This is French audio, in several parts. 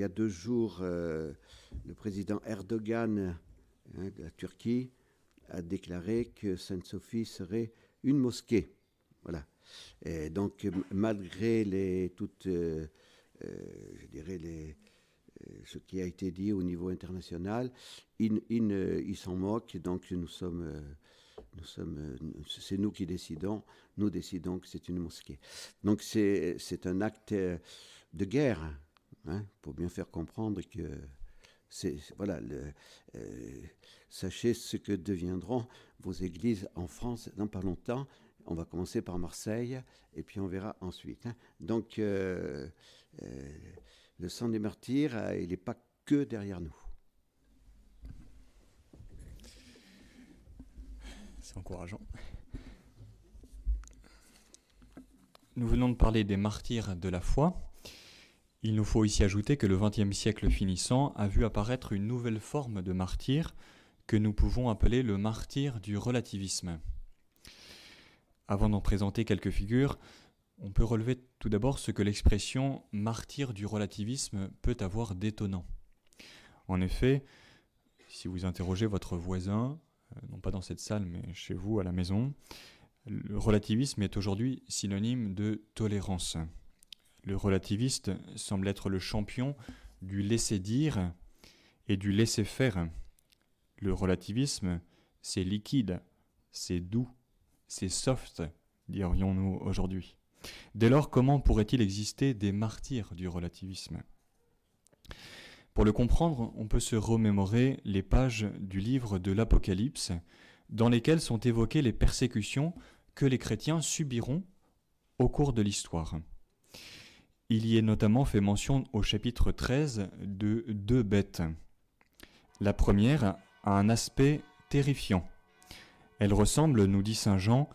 y a deux jours, le président Erdogan hein, de la Turquie a déclaré que Sainte-Sophie serait une mosquée. Voilà. Donc, malgré les, toutes, je dirais, les, ce qui a été dit au niveau international, il, il, s'en moque. Donc, nous sommes nous sommes, c'est nous qui décidons, nous décidons que c'est une mosquée. Donc c'est, un acte de guerre, hein, pour bien faire comprendre que c'est, voilà, euh, sachez ce que deviendront vos églises en France dans pas longtemps. On va commencer par Marseille et puis on verra ensuite. Hein. Donc euh, euh, le sang des martyrs, il n'est pas que derrière nous. C'est encourageant. Nous venons de parler des martyrs de la foi. Il nous faut ici ajouter que le XXe siècle finissant a vu apparaître une nouvelle forme de martyr que nous pouvons appeler le martyr du relativisme. Avant d'en présenter quelques figures, on peut relever tout d'abord ce que l'expression martyr du relativisme peut avoir d'étonnant. En effet, si vous interrogez votre voisin, euh, non pas dans cette salle, mais chez vous à la maison, le relativisme est aujourd'hui synonyme de tolérance. Le relativiste semble être le champion du laisser-dire et du laisser-faire. Le relativisme, c'est liquide, c'est doux, c'est soft, dirions-nous aujourd'hui. Dès lors, comment pourrait-il exister des martyrs du relativisme? Pour le comprendre, on peut se remémorer les pages du livre de l'Apocalypse, dans lesquelles sont évoquées les persécutions que les chrétiens subiront au cours de l'histoire. Il y est notamment fait mention au chapitre 13 de deux bêtes. La première a un aspect terrifiant. Elle ressemble, nous dit Saint Jean,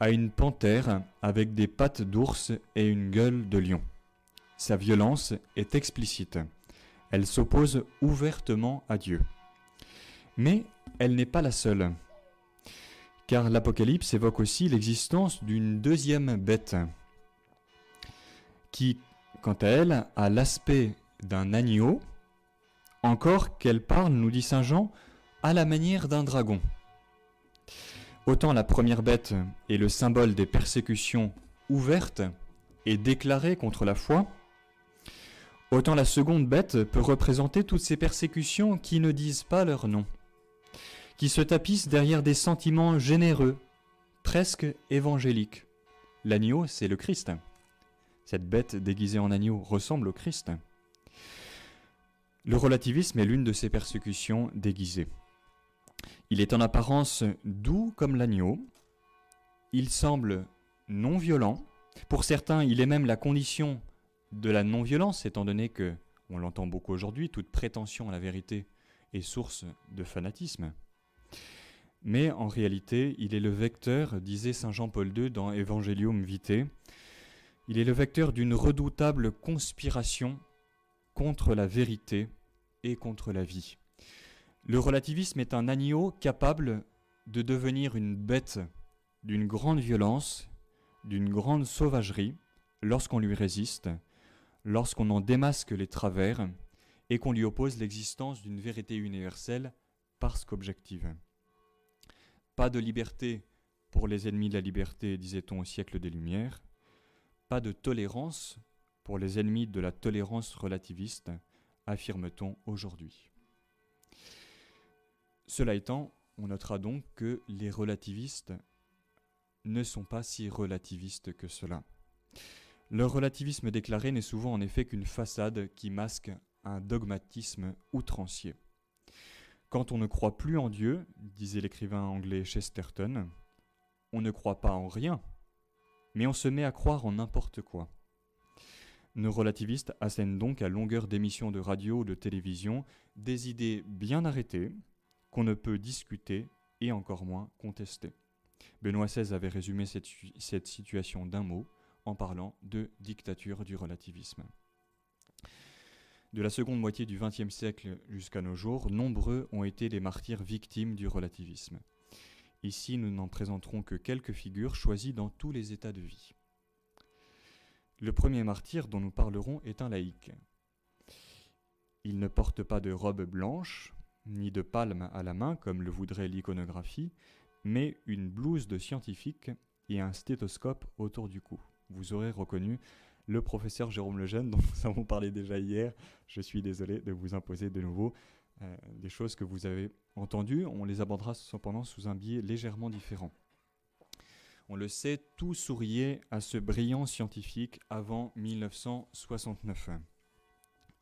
à une panthère avec des pattes d'ours et une gueule de lion. Sa violence est explicite. Elle s'oppose ouvertement à Dieu. Mais elle n'est pas la seule, car l'Apocalypse évoque aussi l'existence d'une deuxième bête, qui, quant à elle, a l'aspect d'un agneau, encore qu'elle parle, nous dit Saint Jean, à la manière d'un dragon. Autant la première bête est le symbole des persécutions ouvertes et déclarées contre la foi, Autant la seconde bête peut représenter toutes ces persécutions qui ne disent pas leur nom, qui se tapissent derrière des sentiments généreux, presque évangéliques. L'agneau, c'est le Christ. Cette bête déguisée en agneau ressemble au Christ. Le relativisme est l'une de ces persécutions déguisées. Il est en apparence doux comme l'agneau, il semble non violent, pour certains il est même la condition de la non-violence, étant donné que, on l'entend beaucoup aujourd'hui, toute prétention à la vérité est source de fanatisme. Mais en réalité, il est le vecteur, disait Saint Jean-Paul II dans Evangelium Vitae, il est le vecteur d'une redoutable conspiration contre la vérité et contre la vie. Le relativisme est un agneau capable de devenir une bête d'une grande violence, d'une grande sauvagerie, lorsqu'on lui résiste, lorsqu'on en démasque les travers et qu'on lui oppose l'existence d'une vérité universelle parce qu'objective. Pas de liberté pour les ennemis de la liberté, disait-on au siècle des Lumières, pas de tolérance pour les ennemis de la tolérance relativiste, affirme-t-on aujourd'hui. Cela étant, on notera donc que les relativistes ne sont pas si relativistes que cela. Le relativisme déclaré n'est souvent en effet qu'une façade qui masque un dogmatisme outrancier. Quand on ne croit plus en Dieu, disait l'écrivain anglais Chesterton, on ne croit pas en rien, mais on se met à croire en n'importe quoi. Nos relativistes assènent donc à longueur d'émissions de radio ou de télévision des idées bien arrêtées qu'on ne peut discuter et encore moins contester. Benoît XVI avait résumé cette, situation d'un mot, en parlant de dictature du relativisme. De la seconde moitié du XXe siècle jusqu'à nos jours, nombreux ont été les martyrs victimes du relativisme. Ici, nous n'en présenterons que quelques figures choisies dans tous les états de vie. Le premier martyr dont nous parlerons est un laïc. Il ne porte pas de robe blanche, ni de palme à la main, comme le voudrait l'iconographie, mais une blouse de scientifique et un stéthoscope autour du cou. Vous aurez reconnu le professeur Jérôme Lejeune, dont nous avons parlé déjà hier. Je suis désolé de vous imposer de nouveau euh, des choses que vous avez entendues. On les abordera cependant sous un biais légèrement différent. On le sait, tout souriait à ce brillant scientifique avant 1969.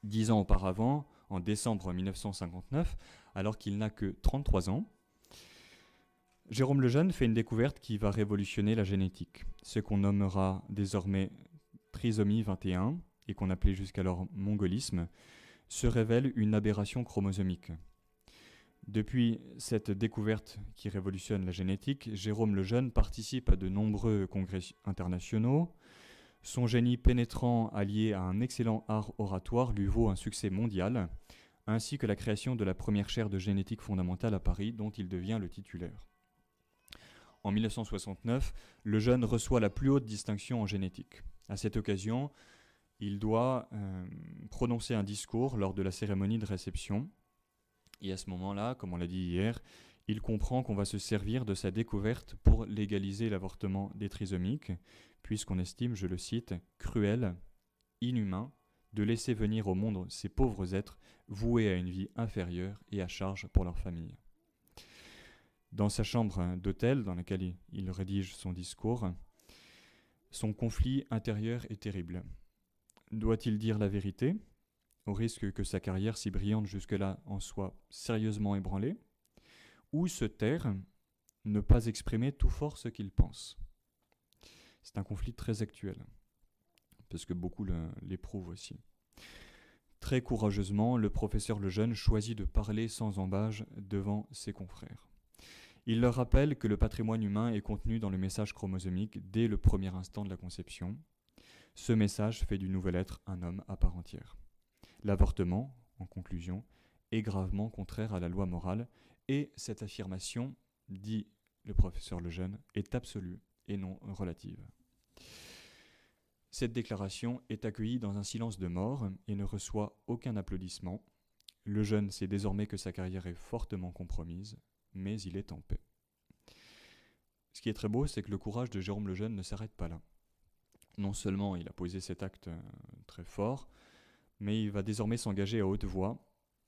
Dix ans auparavant, en décembre 1959, alors qu'il n'a que 33 ans, Jérôme Lejeune fait une découverte qui va révolutionner la génétique, ce qu'on nommera désormais trisomie 21 et qu'on appelait jusqu'alors mongolisme, se révèle une aberration chromosomique. Depuis cette découverte qui révolutionne la génétique, Jérôme Lejeune participe à de nombreux congrès internationaux. Son génie pénétrant allié à un excellent art oratoire lui vaut un succès mondial, ainsi que la création de la première chaire de génétique fondamentale à Paris dont il devient le titulaire. En 1969, Lejeune reçoit la plus haute distinction en génétique. À cette occasion, il doit euh, prononcer un discours lors de la cérémonie de réception. Et à ce moment-là, comme on l'a dit hier, il comprend qu'on va se servir de sa découverte pour légaliser l'avortement des trisomiques, puisqu'on estime, je le cite, cruel, inhumain, de laisser venir au monde ces pauvres êtres voués à une vie inférieure et à charge pour leur famille. Dans sa chambre d'hôtel, dans laquelle il rédige son discours, son conflit intérieur est terrible. Doit-il dire la vérité, au risque que sa carrière si brillante jusque-là en soit sérieusement ébranlée, ou se taire, ne pas exprimer tout fort ce qu'il pense? C'est un conflit très actuel, parce que beaucoup l'éprouvent aussi. Très courageusement, le professeur Lejeune choisit de parler sans embâge devant ses confrères. Il leur rappelle que le patrimoine humain est contenu dans le message chromosomique dès le premier instant de la conception. Ce message fait du nouvel être un homme à part entière. L'avortement, en conclusion, est gravement contraire à la loi morale et cette affirmation, dit le professeur Lejeune, est absolue et non relative. Cette déclaration est accueillie dans un silence de mort et ne reçoit aucun applaudissement. Lejeune sait désormais que sa carrière est fortement compromise, mais il est en paix. Ce qui est très beau, c'est que le courage de Jérôme le Jeune ne s'arrête pas là. Non seulement il a posé cet acte euh, très fort, mais il va désormais s'engager à haute voix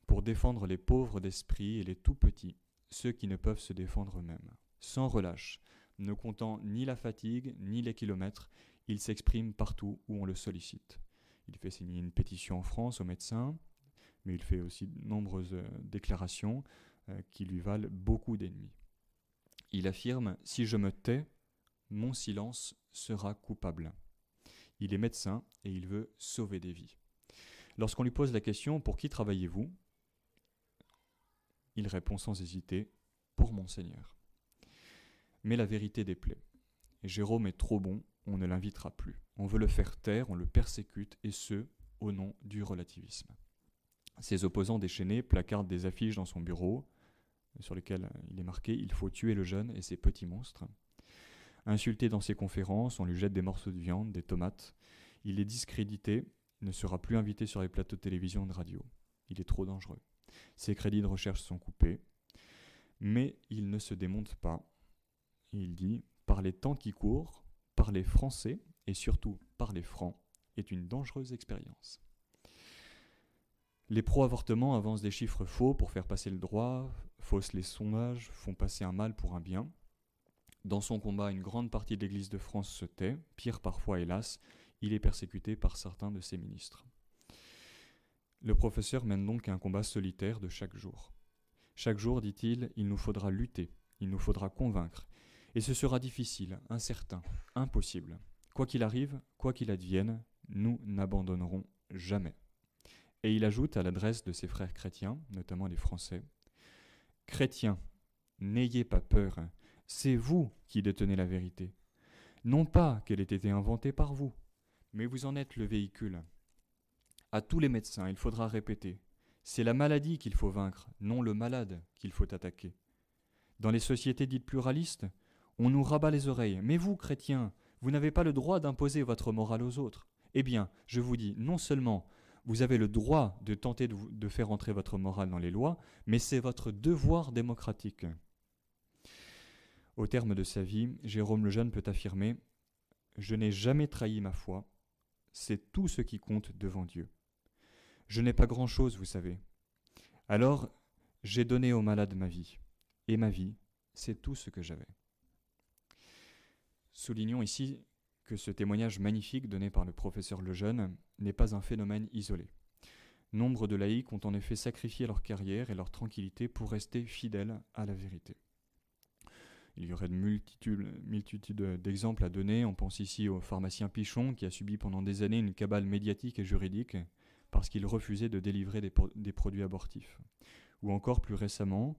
pour défendre les pauvres d'esprit et les tout petits, ceux qui ne peuvent se défendre eux-mêmes. Sans relâche, ne comptant ni la fatigue ni les kilomètres, il s'exprime partout où on le sollicite. Il fait signer une pétition en France aux médecins, mais il fait aussi de nombreuses euh, déclarations euh, qui lui valent beaucoup d'ennemis. Il affirme Si je me tais, mon silence sera coupable. Il est médecin et il veut sauver des vies. Lorsqu'on lui pose la question Pour qui travaillez-vous? Il répond sans hésiter Pour mon Seigneur. Mais la vérité déplaît. Jérôme est trop bon, on ne l'invitera plus. On veut le faire taire, on le persécute, et ce, au nom du relativisme. Ses opposants déchaînés placardent des affiches dans son bureau sur lesquelles il est marqué Il faut tuer le jeune et ses petits monstres. Insulté dans ses conférences, on lui jette des morceaux de viande, des tomates. Il est discrédité, ne sera plus invité sur les plateaux de télévision et de radio. Il est trop dangereux. Ses crédits de recherche sont coupés. Mais il ne se démonte pas. Il dit Par les temps qui courent, parler français et surtout parler franc est une dangereuse expérience. Les pro-avortements avancent des chiffres faux pour faire passer le droit, faussent les sondages, font passer un mal pour un bien. Dans son combat, une grande partie de l'Église de France se tait, pire parfois hélas, il est persécuté par certains de ses ministres. Le professeur mène donc un combat solitaire de chaque jour. Chaque jour, dit-il, il nous faudra lutter, il nous faudra convaincre, et ce sera difficile, incertain, impossible. Quoi qu'il arrive, quoi qu'il advienne, nous n'abandonnerons jamais. Et il ajoute à l'adresse de ses frères chrétiens, notamment les Français, Chrétiens, n'ayez pas peur, c'est vous qui détenez la vérité. Non pas qu'elle ait été inventée par vous, mais vous en êtes le véhicule. À tous les médecins, il faudra répéter, c'est la maladie qu'il faut vaincre, non le malade qu'il faut attaquer. Dans les sociétés dites pluralistes, on nous rabat les oreilles. Mais vous, chrétiens, vous n'avez pas le droit d'imposer votre morale aux autres. Eh bien, je vous dis, non seulement Vous avez le droit de tenter de, faire entrer votre morale dans les lois, mais c'est votre devoir démocratique. Au terme de sa vie, Jérôme le Jeune peut affirmer Je n'ai jamais trahi ma foi, c'est tout ce qui compte devant Dieu. Je n'ai pas grand-chose, vous savez. Alors, j'ai donné aux malades ma vie, et ma vie, c'est tout ce que j'avais. Soulignons ici que ce témoignage magnifique donné par le professeur Lejeune n'est pas un phénomène isolé. Nombre de laïcs ont en effet sacrifié leur carrière et leur tranquillité pour rester fidèles à la vérité. Il y aurait de multitudes, d'exemples à donner. On pense ici au pharmacien Pichon qui a subi pendant des années une cabale médiatique et juridique parce qu'il refusait de délivrer des, des, produits abortifs. Ou encore plus récemment,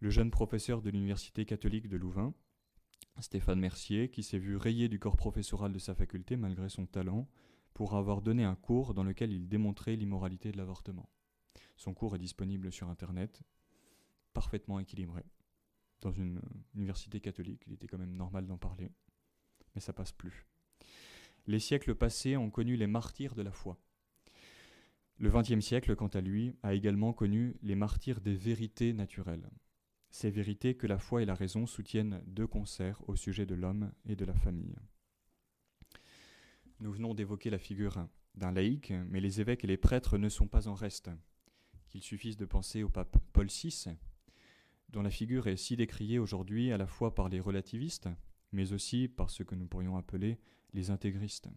le jeune professeur de l'Université catholique de Louvain Stéphane Mercier, qui s'est vu rayé du corps professoral de sa faculté malgré son talent, pour avoir donné un cours dans lequel il démontrait l'immoralité de l'avortement. Son cours est disponible sur Internet, parfaitement équilibré. Dans une université catholique, il était quand même normal d'en parler, mais ça passe plus. Les siècles passés ont connu les martyrs de la foi. Le XXe siècle, quant à lui, a également connu les martyrs des vérités naturelles, ces vérités que la foi et la raison soutiennent de concert au sujet de l'homme et de la famille. Nous venons d'évoquer la figure d'un laïc, mais les évêques et les prêtres ne sont pas en reste. Qu'il suffise de penser au pape Paul VI, dont la figure est si décriée aujourd'hui à la fois par les relativistes, mais aussi par ce que nous pourrions appeler les intégristes.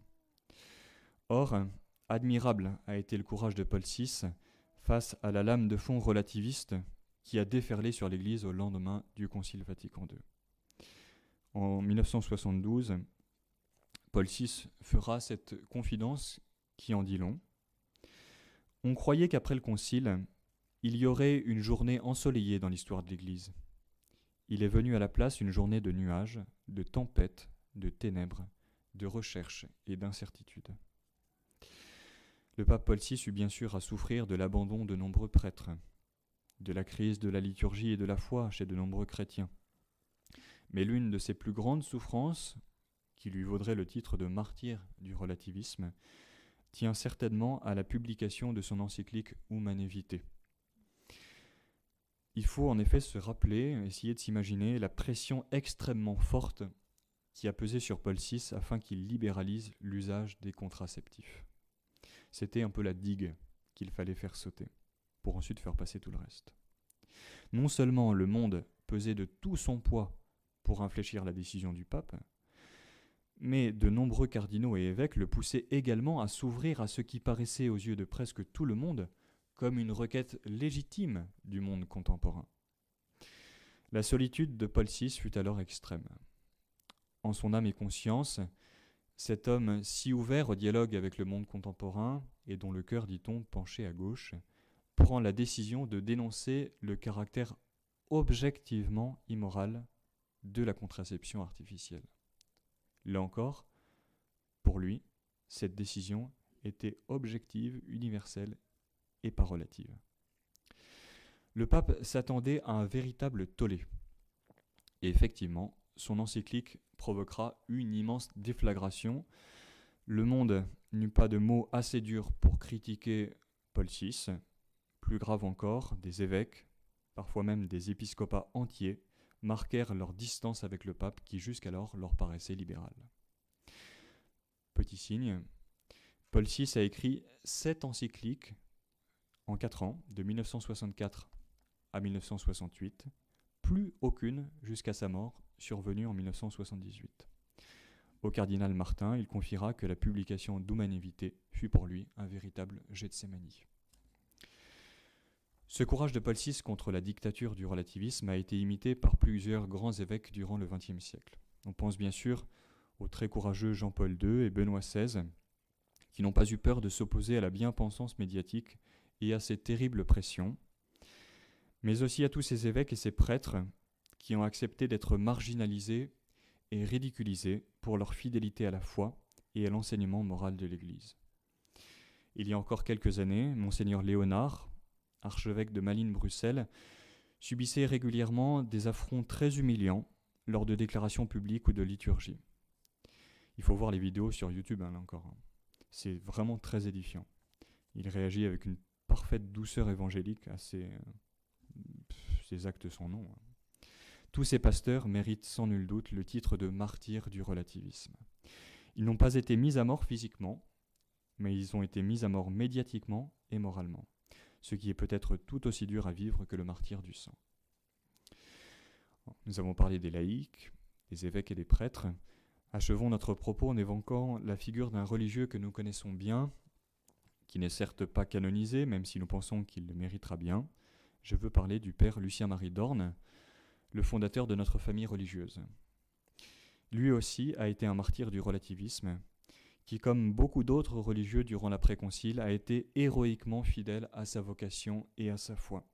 Or, admirable a été le courage de Paul VI face à la lame de fond relativiste qui a déferlé sur l'Église au lendemain du Concile Vatican II. En 1972, Paul VI fera cette confidence qui en dit long. On croyait qu'après le Concile, il y aurait une journée ensoleillée dans l'histoire de l'Église. Il est venu à la place une journée de nuages, de tempêtes, de ténèbres, de recherches et d'incertitudes. Le pape Paul VI eut bien sûr à souffrir de l'abandon de nombreux prêtres, de la crise de la liturgie et de la foi chez de nombreux chrétiens. Mais l'une de ses plus grandes souffrances, qui lui vaudrait le titre de martyr du relativisme, tient certainement à la publication de son encyclique Humanité. Vitae. Il faut en effet se rappeler, essayer de s'imaginer la pression extrêmement forte qui a pesé sur Paul VI afin qu'il libéralise l'usage des contraceptifs. C'était un peu la digue qu'il fallait faire sauter pour ensuite faire passer tout le reste. Non seulement le monde pesait de tout son poids pour infléchir la décision du pape, mais de nombreux cardinaux et évêques le poussaient également à s'ouvrir à ce qui paraissait aux yeux de presque tout le monde comme une requête légitime du monde contemporain. La solitude de Paul VI fut alors extrême. En son âme et conscience, cet homme si ouvert au dialogue avec le monde contemporain, et dont le cœur, dit-on, penchait à gauche, prend la décision de dénoncer le caractère objectivement immoral de la contraception artificielle. Là encore, pour lui, cette décision était objective, universelle pas relative. Le pape s'attendait à un véritable tollé. Et effectivement, son encyclique provoquera une immense déflagration. Le monde n'eut pas de mots assez durs pour critiquer Paul VI, plus grave encore, des évêques, parfois même des épiscopats entiers, marquèrent leur distance avec le pape qui jusqu'alors leur paraissait libéral. Petit signe, Paul VI a écrit sept encycliques en quatre ans, de 1964 à 1968, plus aucune jusqu'à sa mort, survenue en 1978. Au cardinal Martin, il confiera que la publication d'Humanité fut pour lui un véritable sémanie. Ce courage de Paul VI contre la dictature du relativisme a été imité par plusieurs grands évêques durant le XXe siècle. On pense bien sûr aux très courageux Jean-Paul II et Benoît XVI, qui n'ont pas eu peur de s'opposer à la bien-pensance médiatique et à ces terribles pressions, mais aussi à tous ces évêques et ces prêtres qui ont accepté d'être marginalisés et ridiculisés pour leur fidélité à la foi et à l'enseignement moral de l'Église. Il y a encore quelques années, monseigneur Léonard, archevêque de Malines-Bruxelles, subissait régulièrement des affronts très humiliants lors de déclarations publiques ou de liturgie. Il faut voir les vidéos sur YouTube, hein, là encore. Hein. C'est vraiment très édifiant. Il réagit avec une parfaite douceur évangélique à ces, actes sans nom. Tous ces pasteurs méritent sans nul doute le titre de martyrs du relativisme. Ils n'ont pas été mis à mort physiquement, mais ils ont été mis à mort médiatiquement et moralement, ce qui est peut-être tout aussi dur à vivre que le martyr du sang. Nous avons parlé des laïcs, des évêques et des prêtres. Achevons notre propos en évoquant la figure d'un religieux que nous connaissons bien, qui n'est certes pas canonisé, même si nous pensons qu'il le méritera bien. Je veux parler du père Lucien-Marie Dorne, le fondateur de notre famille religieuse. Lui aussi a été un martyr du relativisme, qui, comme beaucoup d'autres religieux durant l'après-concile, a été héroïquement fidèle à sa vocation et à sa foi.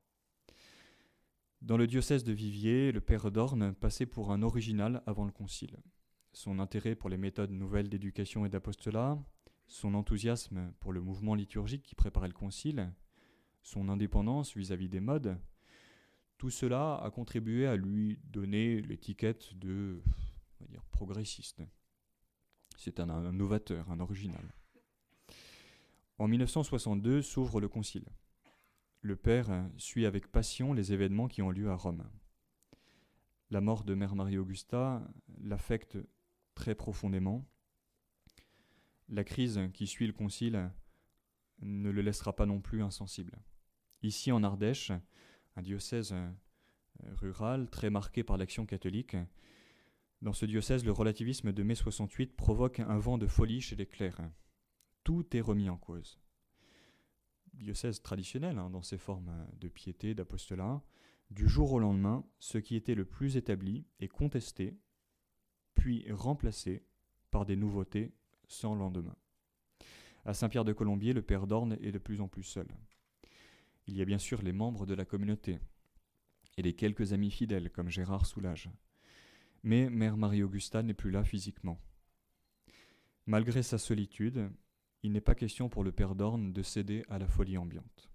Dans le diocèse de Viviers, le père Dorne passait pour un original avant le concile. Son intérêt pour les méthodes nouvelles d'éducation et d'apostolat, son enthousiasme pour le mouvement liturgique qui préparait le concile, son indépendance vis-à-vis des modes, tout cela a contribué à lui donner l'étiquette de progressiste. C'est un, un novateur, un original. En 1962 s'ouvre le concile. Le père suit avec passion les événements qui ont lieu à Rome. La mort de Mère Marie-Augusta l'affecte très profondément. La crise qui suit le concile ne le laissera pas non plus insensible. Ici en Ardèche, un diocèse euh, rural très marqué par l'action catholique. Dans ce diocèse, le relativisme de mai 68 provoque un vent de folie chez les clercs. Tout est remis en cause. Diocèse traditionnel hein, dans ses formes de piété, d'apostolat, du jour au lendemain, ce qui était le plus établi est contesté, puis remplacé par des nouveautés sans lendemain. À Saint-Pierre de Colombier, le père d'Orne est de plus en plus seul. Il y a bien sûr les membres de la communauté et les quelques amis fidèles comme Gérard Soulage. Mais Mère Marie-Augusta n'est plus là physiquement. Malgré sa solitude, il n'est pas question pour le père d'Orne de céder à la folie ambiante.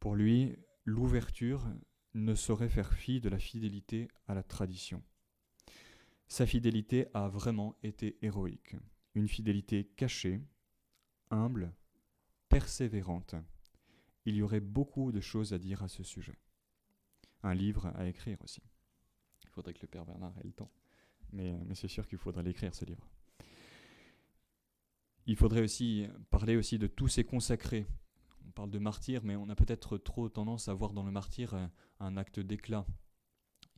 Pour lui, l'ouverture ne saurait faire fi de la fidélité à la tradition. Sa fidélité a vraiment été héroïque, une fidélité cachée, humble, persévérante, il y aurait beaucoup de choses à dire à ce sujet. Un livre à écrire aussi. Il faudrait que le Père Bernard ait le temps. Mais, c'est sûr qu'il faudrait l'écrire, ce livre. Il faudrait aussi parler aussi de tous ces consacrés. On parle de martyrs, mais on a peut-être trop tendance à voir dans le martyr euh, un acte d'éclat.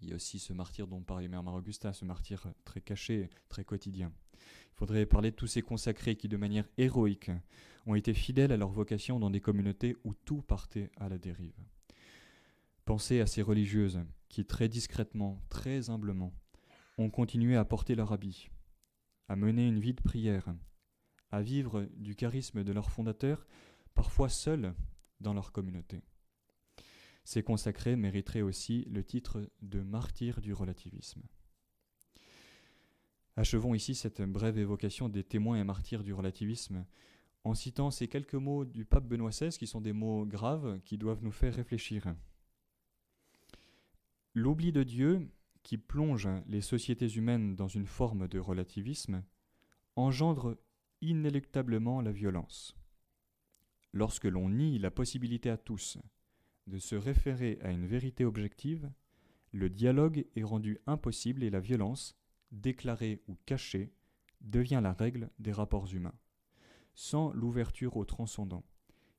Il y a aussi ce martyr dont parlait Mère Augusta, ce martyr très caché, très quotidien. Il faudrait parler de tous ces consacrés qui, de manière héroïque, ont été fidèles à leur vocation dans des communautés où tout partait à la dérive. Pensez à ces religieuses qui, très discrètement, très humblement, ont continué à porter leur habit, à mener une vie de prière, à vivre du charisme de leur fondateur, parfois seuls dans leur communauté. Ces consacrés mériteraient aussi le titre de martyrs du relativisme. Achevons ici cette brève évocation des témoins et martyrs du relativisme en citant ces quelques mots du pape Benoît XVI qui sont des mots graves qui doivent nous faire réfléchir. L'oubli de Dieu, qui plonge les sociétés humaines dans une forme de relativisme, engendre inéluctablement la violence. Lorsque l'on nie la possibilité à tous de se référer à une vérité objective, le dialogue est rendu impossible et la violence, déclarée ou cachée, devient la règle des rapports humains sans l'ouverture au transcendant,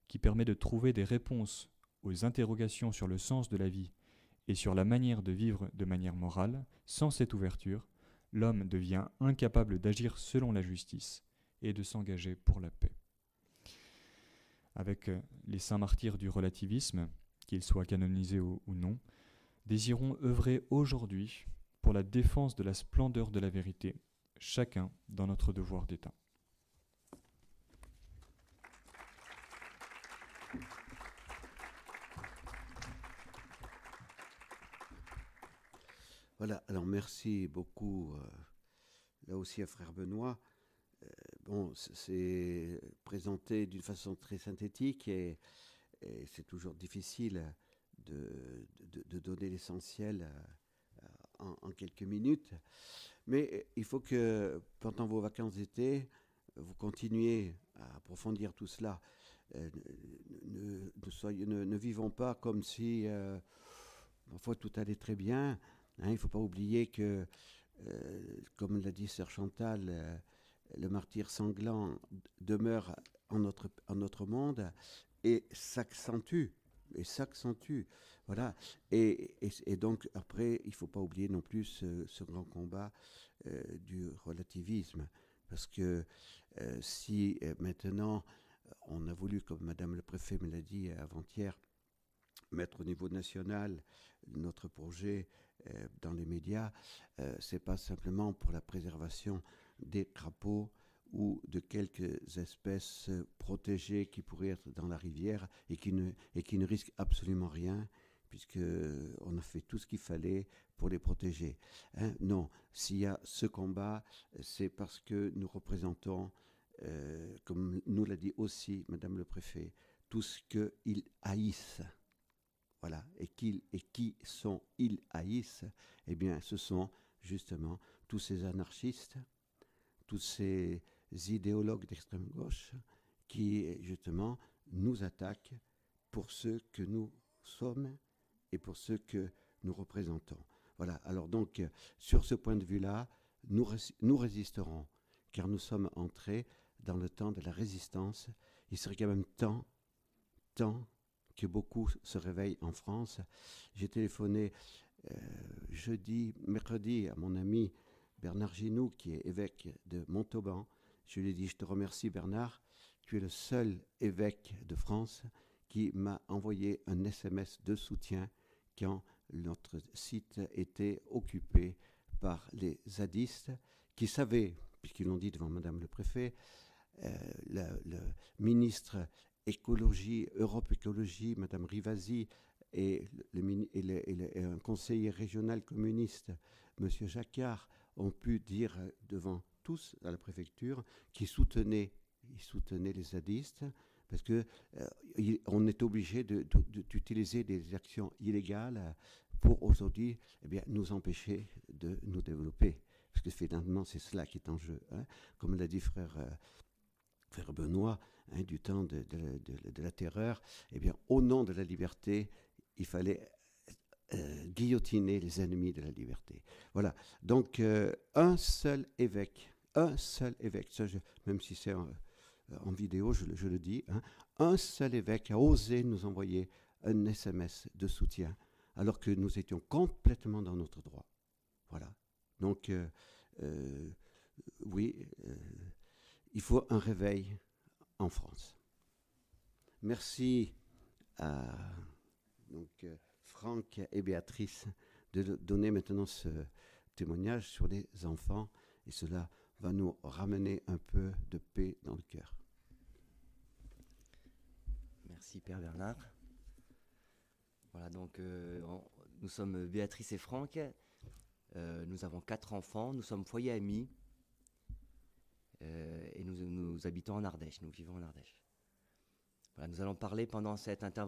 qui permet de trouver des réponses aux interrogations sur le sens de la vie et sur la manière de vivre de manière morale, sans cette ouverture, l'homme devient incapable d'agir selon la justice et de s'engager pour la paix. Avec euh, les saints martyrs du relativisme, qu'ils soient canonisés ou non, désirons œuvrer aujourd'hui pour la défense de la splendeur de la vérité, chacun dans notre devoir d'État. Voilà, alors merci beaucoup euh, là aussi à Frère Benoît. Euh, bon, c'est présenté d'une façon très synthétique et, c'est toujours difficile de, donner l'essentiel en, quelques minutes. Mais il faut que pendant vos vacances d'été, vous continuiez à approfondir tout cela. ne, ne, vivons pas comme si, parfois, tout allait très bien. Hein. il ne faut pas oublier que, comme l'a dit Sir Chantal, le martyr sanglant demeure en notre monde et s'accentue. Et s'accentue. Voilà. Et, et, donc, après, il ne faut pas oublier non plus ce, grand combat euh, du relativisme. Parce que euh, si euh, maintenant, on a voulu, comme Madame le Préfet me l'a dit avant-hier, mettre au niveau national notre projet dans les médias, c'est pas simplement pour la préservation des crapauds ou de quelques espèces protégées qui pourraient être dans la rivière et qui ne, et qui ne risquent absolument rien puisqu'on a fait tout ce qu'il fallait pour les protéger. Hein. non, s'il y a ce combat, c'est parce que nous représentons, euh, comme nous l'a dit aussi Madame le Préfet, tout ce qu'ils haïssent. Voilà. Et, qu'ils, et qui sont ils haïssent? Eh bien, ce sont justement tous ces anarchistes, tous ces idéologues d'extrême gauche qui, justement, nous attaquent pour ce que nous sommes et pour ce que nous représentons. Voilà, alors donc, sur ce point de vue-là, nous, nous résisterons, car nous sommes entrés dans le temps de la résistance. Il serait quand même temps, temps que beaucoup se réveillent en France. J'ai téléphoné euh, jeudi, mercredi à mon ami Bernard Ginoux, qui est évêque de Montauban. Je lui ai dit, je te remercie Bernard, tu es le seul évêque de France qui m'a envoyé un SMS de soutien quand notre site était occupé par les zadistes qui savaient, puisqu'ils l'ont dit devant Madame le Préfet, euh, le, ministre écologie, Europe écologie, Madame Rivasi, et, et, un conseiller régional communiste, Monsieur Jacquard, ont pu dire devant tous à la préfecture qu'ils soutenaient, ils soutenaient les zadistes, parce que euh, on est obligé d'utiliser des actions illégales pour aujourd'hui eh nous empêcher de nous développer. Parce que finalement, c'est cela qui est en jeu. Hein. Comme l'a dit frère, euh, Benoît, hein, du temps de, la terreur, eh bien, au nom de la liberté, il fallait euh, guillotiner les ennemis de la liberté. Voilà. Donc, un seul évêque, un seul évêque, même si c'est euh, en vidéo, je, le dis, hein, un seul évêque a osé nous envoyer un SMS de soutien, alors que nous étions complètement dans notre droit. Voilà. Donc, euh, euh, oui, il faut un réveil en France. Merci à donc, Franck et Béatrice de donner maintenant ce témoignage sur les enfants, et cela va nous ramener un peu de paix dans le cœur. Merci Père Bernard. Voilà, donc euh, nous sommes Béatrice et Franck. Euh, nous avons quatre enfants. Nous sommes foyer amis. Euh, et nous, nous habitons en Ardèche. Nous vivons en Ardèche. Voilà, nous allons parler pendant cette intervention